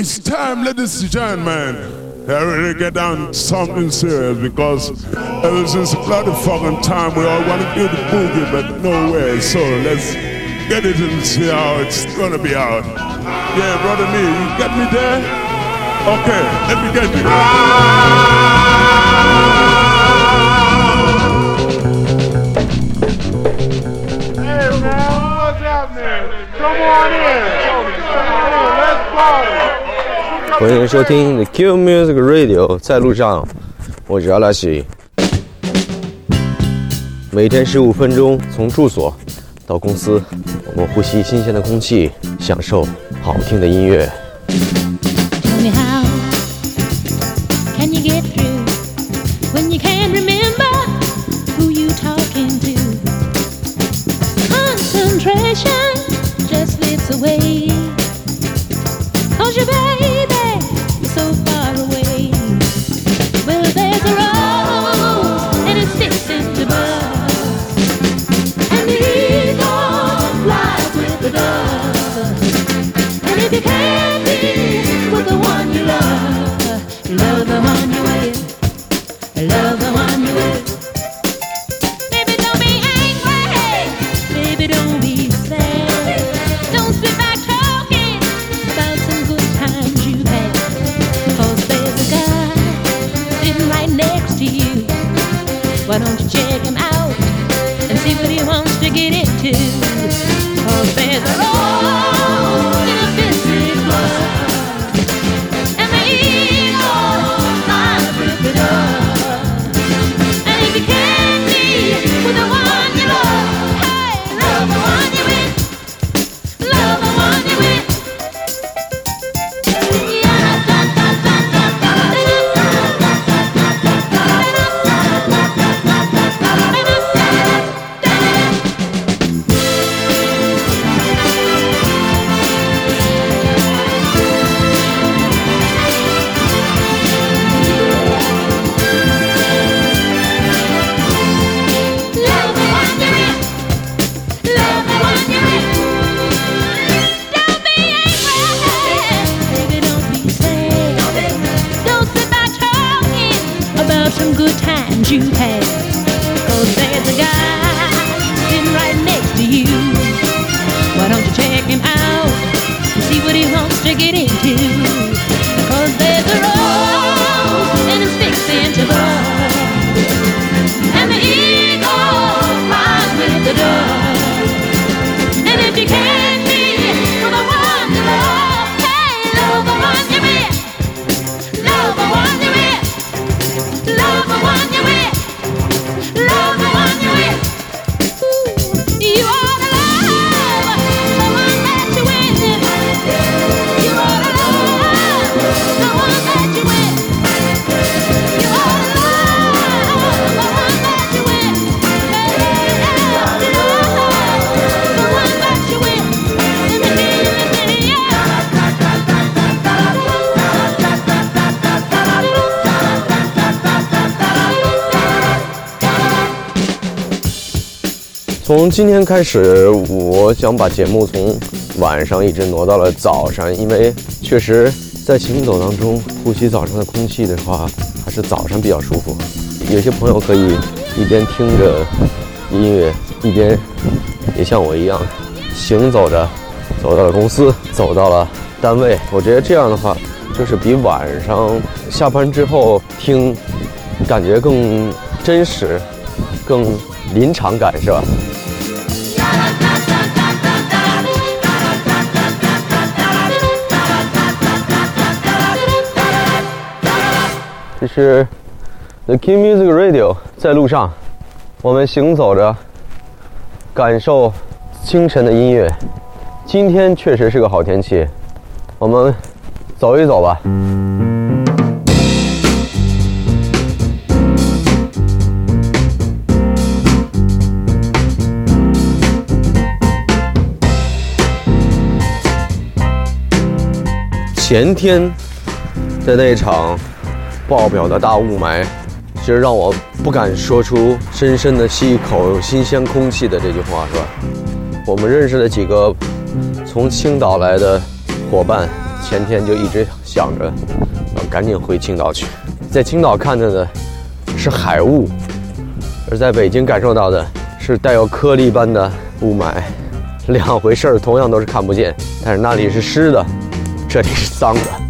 it's time, ladies and gentlemen, to really get down something serious because ever since bloody fucking time we all want to do the boogie, but no way. So let's get it and see how it's gonna be out. Yeah, brother me, you get me there? Okay, let me get you. Hey man, what's happening? Come on in. 欢迎收听 The Q Music Radio，在路上，我是阿拉西。每天十五分钟，从住所到公司，我们呼吸新鲜的空气，享受好听的音乐。Tell 从今天开始，我想把节目从晚上一直挪到了早上，因为确实在行走当中呼吸早上的空气的话，还是早上比较舒服。有些朋友可以一边听着音乐，一边也像我一样行走着走到了公司，走到了单位。我觉得这样的话，就是比晚上下班之后听感觉更真实、更临场感，是吧？这是 The Key Music Radio，在路上，我们行走着，感受清晨的音乐。今天确实是个好天气，我们走一走吧。前天的那场爆表的大雾霾，其实让我不敢说出“深深的吸一口新鲜空气”的这句话，是吧？我们认识的几个从青岛来的伙伴，前天就一直想着要赶紧回青岛去，在青岛看着的是海雾，而在北京感受到的是带有颗粒般的雾霾，两回事儿，同样都是看不见，但是那里是湿的，这里是脏的。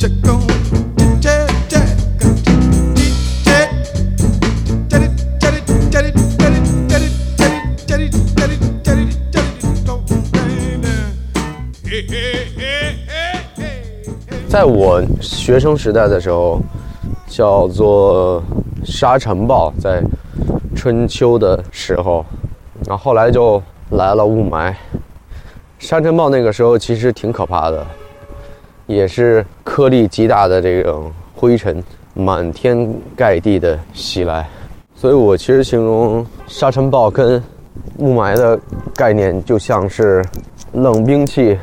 在我学生时代的时候，叫做沙尘暴，在春秋的时候，然后后来就来了雾霾。沙尘暴那个时候其实挺可怕的，也是颗粒极大的这种灰尘满天盖地的袭来，所以我其实形容沙尘暴跟雾霾的概念就像是冷兵器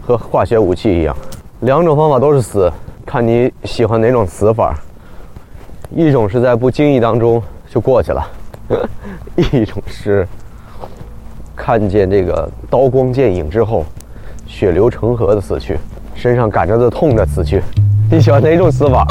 和化学武器一样。两种方法都是死，看你喜欢哪种死法。一种是在不经意当中就过去了，一种是看见这个刀光剑影之后，血流成河的死去，身上感着的痛的死去。你喜欢哪种死法？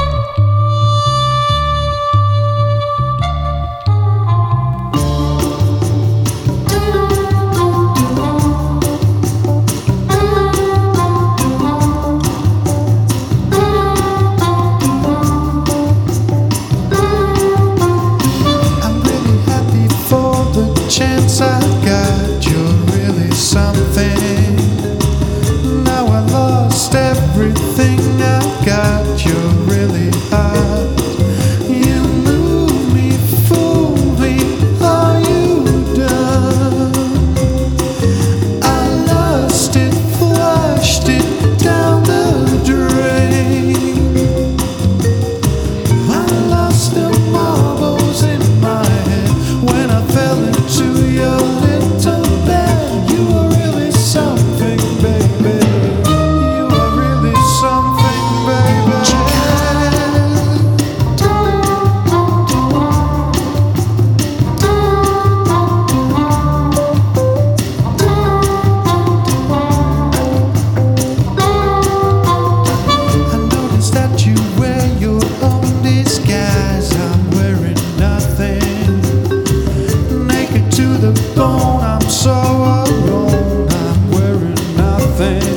so alone. I'm wearing nothing.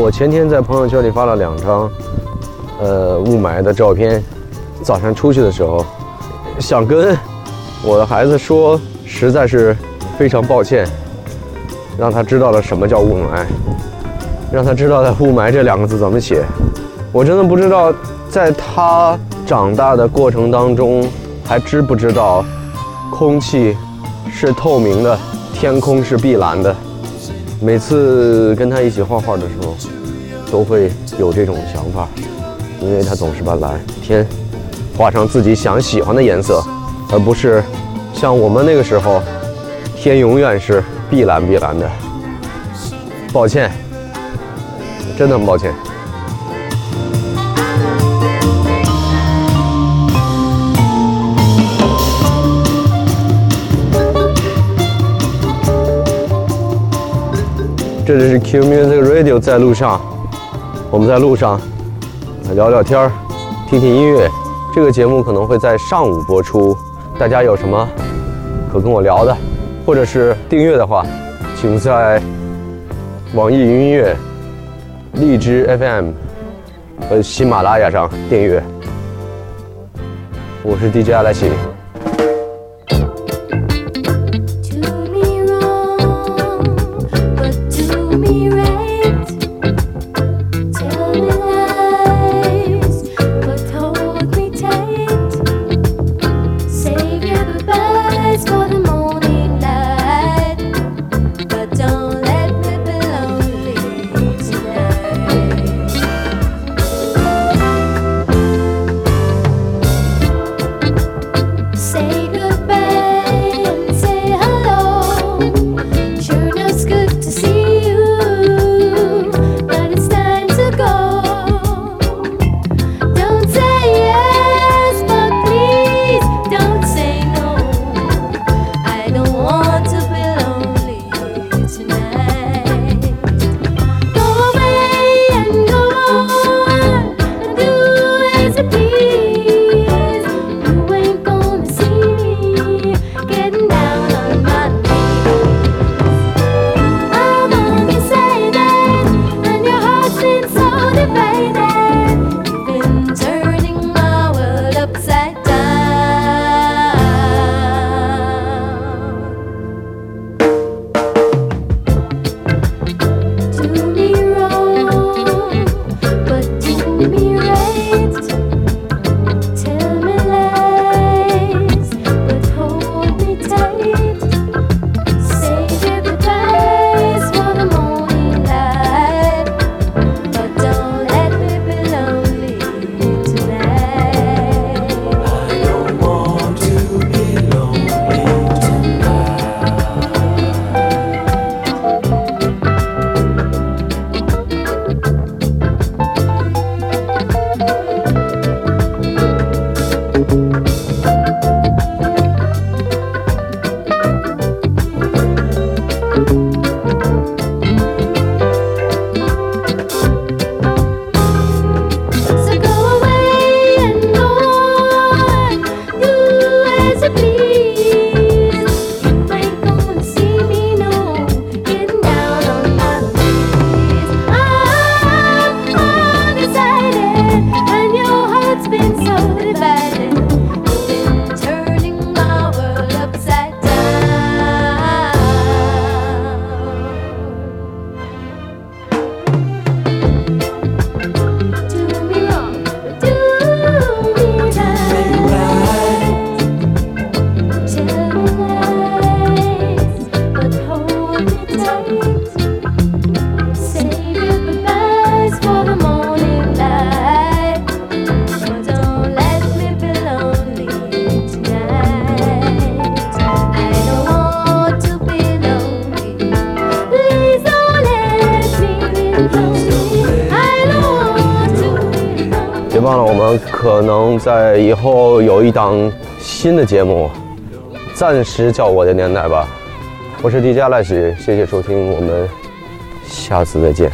我前天在朋友圈里发了两张，呃，雾霾的照片。早上出去的时候，想跟我的孩子说，实在是非常抱歉，让他知道了什么叫雾霾，让他知道了雾霾这两个字怎么写。我真的不知道，在他长大的过程当中，还知不知道空气是透明的，天空是碧蓝的。每次跟他一起画画的时候，都会有这种想法，因为他总是把蓝天画上自己想喜欢的颜色，而不是像我们那个时候，天永远是碧蓝碧蓝的。抱歉，真的很抱歉。这里是 Q Music Radio，在路上，我们在路上聊聊天儿，听听音乐。这个节目可能会在上午播出，大家有什么可跟我聊的，或者是订阅的话，请在网易云音乐、荔枝 FM 和喜马拉雅上订阅。我是 DJ 阿来奇。在以后有一档新的节目，暂时叫我的年代吧。我是 DJ 赖许，谢谢收听，我们下次再见。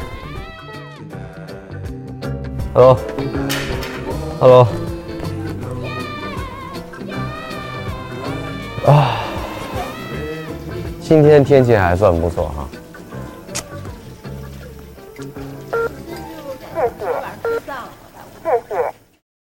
Hello，Hello，啊，今天天气还算不错哈。